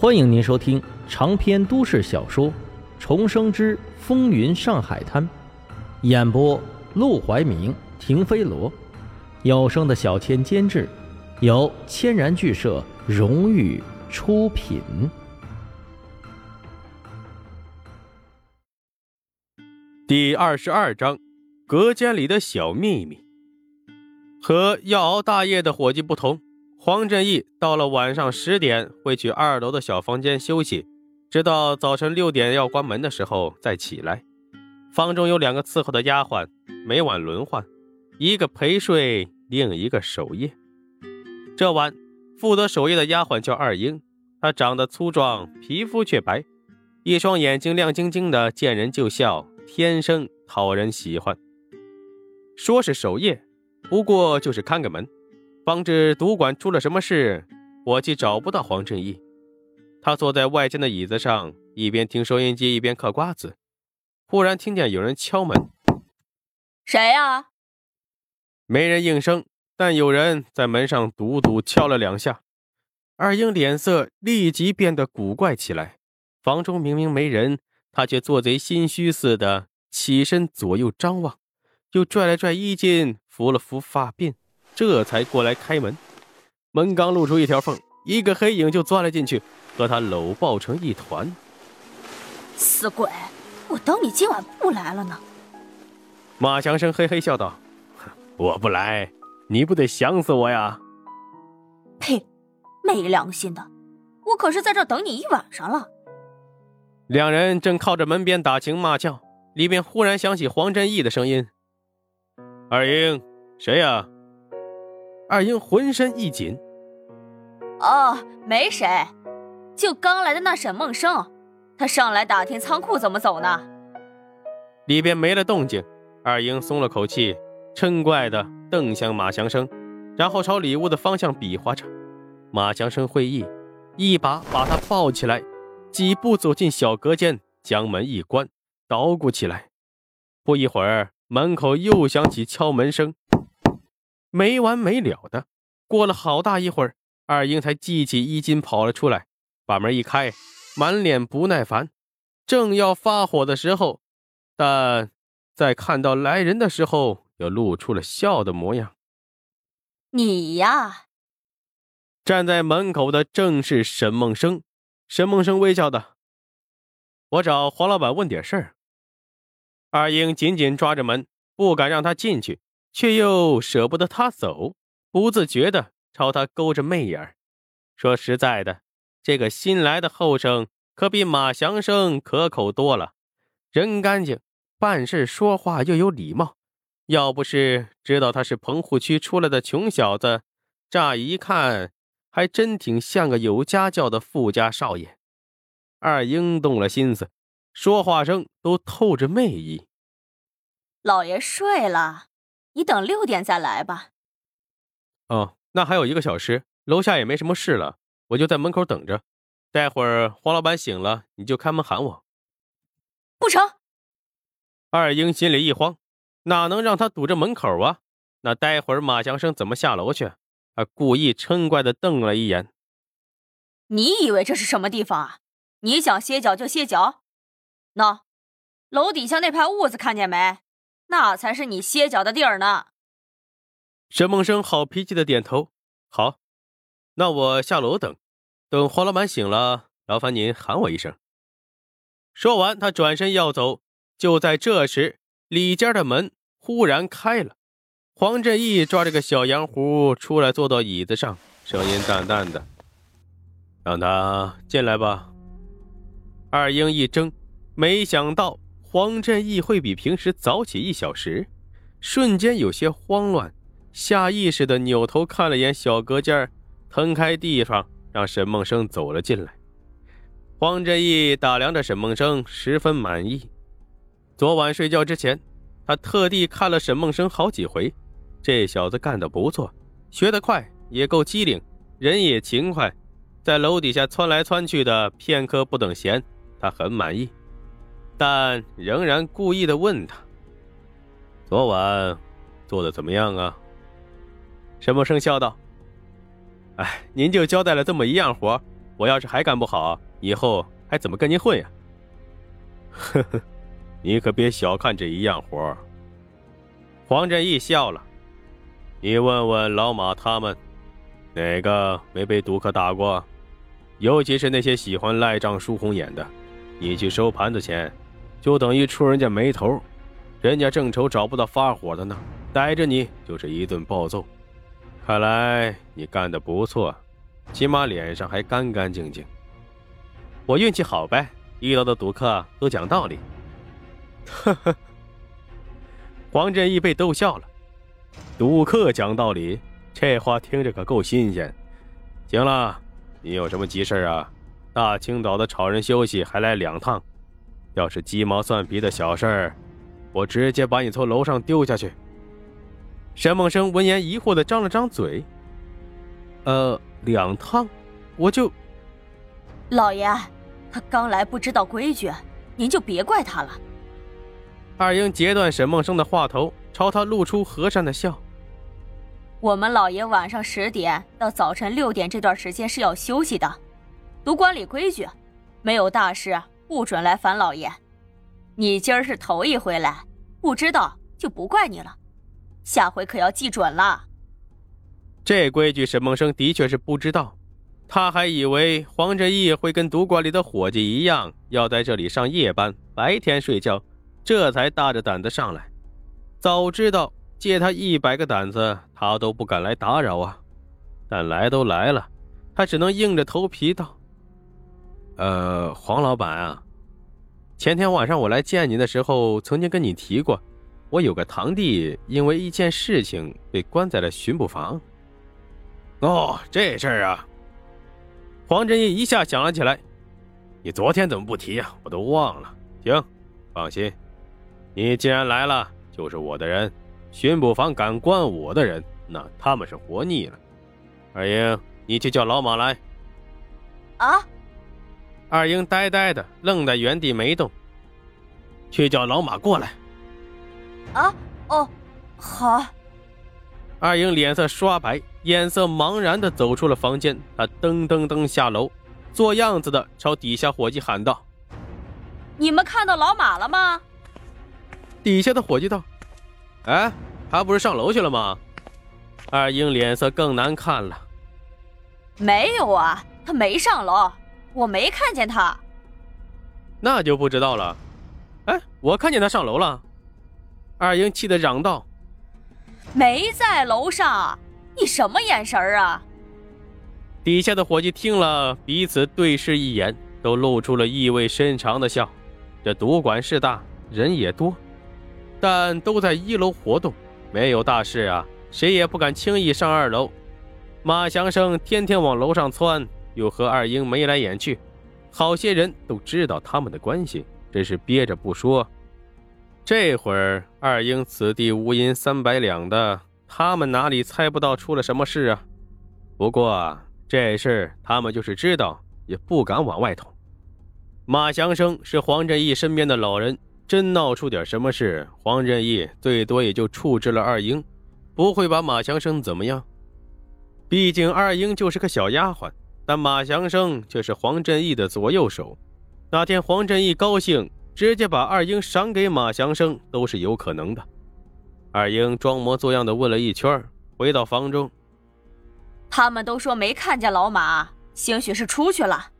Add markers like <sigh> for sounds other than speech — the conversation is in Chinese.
欢迎您收听长篇都市小说《重生之风云上海滩》，演播：陆怀明、停飞罗，有声的小千监制，由千然剧社荣誉出品。第二十二章：隔间里的小秘密。和要熬大夜的伙计不同。黄振义到了晚上十点会去二楼的小房间休息，直到早晨六点要关门的时候再起来。房中有两个伺候的丫鬟，每晚轮换，一个陪睡，另一个守夜。这晚负责守夜的丫鬟叫二英，她长得粗壮，皮肤却白，一双眼睛亮晶晶的，见人就笑，天生讨人喜欢。说是守夜，不过就是看个门。防止赌馆出了什么事，我既找不到黄振义。他坐在外间的椅子上，一边听收音机，一边嗑瓜子。忽然听见有人敲门：“谁呀？”没人应声，但有人在门上笃笃敲了两下。二英脸色立即变得古怪起来。房中明明没人，他却做贼心虚似的起身左右张望，又拽了拽衣襟，扶了扶发鬓。这才过来开门，门刚露出一条缝，一个黑影就钻了进去，和他搂抱成一团。死鬼，我等你今晚不来了呢。马祥生嘿嘿笑道：“ <laughs> 我不来，你不得想死我呀？”呸，没良心的，我可是在这等你一晚上了。两人正靠着门边打情骂俏，里面忽然响起黄振义的声音：“二英，谁呀？”二英浑身一紧。哦，没谁，就刚来的那沈梦生，他上来打听仓库怎么走呢。里边没了动静，二英松了口气，嗔怪的瞪向马祥生，然后朝里屋的方向比划着。马祥生会意，一把把他抱起来，几步走进小隔间，将门一关，捣鼓起来。不一会儿，门口又响起敲门声。没完没了的，过了好大一会儿，二英才系起衣襟跑了出来，把门一开，满脸不耐烦，正要发火的时候，但在看到来人的时候，又露出了笑的模样。你呀，站在门口的正是沈梦生。沈梦生微笑的：“我找黄老板问点事儿。”二英紧紧抓着门，不敢让他进去。却又舍不得他走，不自觉地朝他勾着媚眼说实在的，这个新来的后生可比马祥生可口多了，人干净，办事说话又有礼貌。要不是知道他是棚户区出来的穷小子，乍一看还真挺像个有家教的富家少爷。二英动了心思，说话声都透着媚意。老爷睡了。你等六点再来吧。哦，那还有一个小时，楼下也没什么事了，我就在门口等着。待会儿黄老板醒了，你就开门喊我。不成。二英心里一慌，哪能让他堵着门口啊？那待会儿马祥生怎么下楼去？他故意嗔怪的瞪了一眼。你以为这是什么地方啊？你想歇脚就歇脚。喏，楼底下那排屋子看见没？那才是你歇脚的地儿呢。沈梦生好脾气的点头，好，那我下楼等，等黄老板醒了，劳烦您喊我一声。说完，他转身要走，就在这时，里间的门忽然开了，黄振义抓着个小洋壶出来，坐到椅子上，声音淡淡的：“让他进来吧。”二英一怔，没想到。黄振义会比平时早起一小时，瞬间有些慌乱，下意识的扭头看了眼小隔间，腾开地方让沈梦生走了进来。黄振义打量着沈梦生，十分满意。昨晚睡觉之前，他特地看了沈梦生好几回，这小子干得不错，学得快，也够机灵，人也勤快，在楼底下窜来窜去的，片刻不等闲，他很满意。但仍然故意的问他：“昨晚做的怎么样啊？”沈默生笑道：“哎，您就交代了这么一样活，我要是还干不好，以后还怎么跟您混呀？呵呵，你可别小看这一样活。黄振义笑了，你问问老马他们，哪个没被赌客打过？尤其是那些喜欢赖账输红眼的，你去收盘子钱，就等于触人家霉头，人家正愁找不到发火的呢，逮着你就是一顿暴揍。看来你干的不错，起码脸上还干干净净。我运气好呗，遇到的赌客都讲道理。呵呵，黄振义被逗笑了。赌客讲道理，这话听着可够新鲜。行了。你有什么急事啊？大清早的吵人休息还来两趟，要是鸡毛蒜皮的小事儿，我直接把你从楼上丢下去。沈梦生闻言疑惑的张了张嘴。呃，两趟，我就……老爷，他刚来不知道规矩，您就别怪他了。二英截断沈梦生的话头，朝他露出和善的笑。我们老爷晚上十点到早晨六点这段时间是要休息的，赌馆里规矩，没有大事不准来烦老爷。你今儿是头一回来，不知道就不怪你了，下回可要记准了。这规矩沈梦生的确是不知道，他还以为黄振义会跟赌馆里的伙计一样，要在这里上夜班，白天睡觉，这才大着胆子上来。早知道。借他一百个胆子，他都不敢来打扰啊！但来都来了，他只能硬着头皮道：“呃，黄老板啊，前天晚上我来见您的时候，曾经跟你提过，我有个堂弟因为一件事情被关在了巡捕房。”哦，这事儿啊！黄振义一下想了起来：“你昨天怎么不提呀？我都忘了。行，放心，你既然来了，就是我的人。”巡捕房敢关我的人，那他们是活腻了。二英，你去叫老马来。啊！二英呆呆的愣在原地没动。去叫老马过来。啊！哦，好。二英脸色刷白，眼色茫然的走出了房间。他噔噔噔下楼，做样子的朝底下伙计喊道：“你们看到老马了吗？”底下的伙计道。哎，他不是上楼去了吗？二英脸色更难看了。没有啊，他没上楼，我没看见他。那就不知道了。哎，我看见他上楼了。二英气得嚷道：“没在楼上，你什么眼神啊？”底下的伙计听了，彼此对视一眼，都露出了意味深长的笑。这赌馆事大，人也多。但都在一楼活动，没有大事啊，谁也不敢轻易上二楼。马祥生天天往楼上窜，又和二英眉来眼去，好些人都知道他们的关系，只是憋着不说。这会儿二英此地无银三百两的，他们哪里猜不到出了什么事啊？不过这事他们就是知道，也不敢往外捅。马祥生是黄振义身边的老人。真闹出点什么事，黄振义最多也就处置了二英，不会把马祥生怎么样。毕竟二英就是个小丫鬟，但马祥生却是黄振义的左右手。那天黄振义高兴，直接把二英赏给马祥生都是有可能的。二英装模作样的问了一圈，回到房中，他们都说没看见老马，兴许是出去了。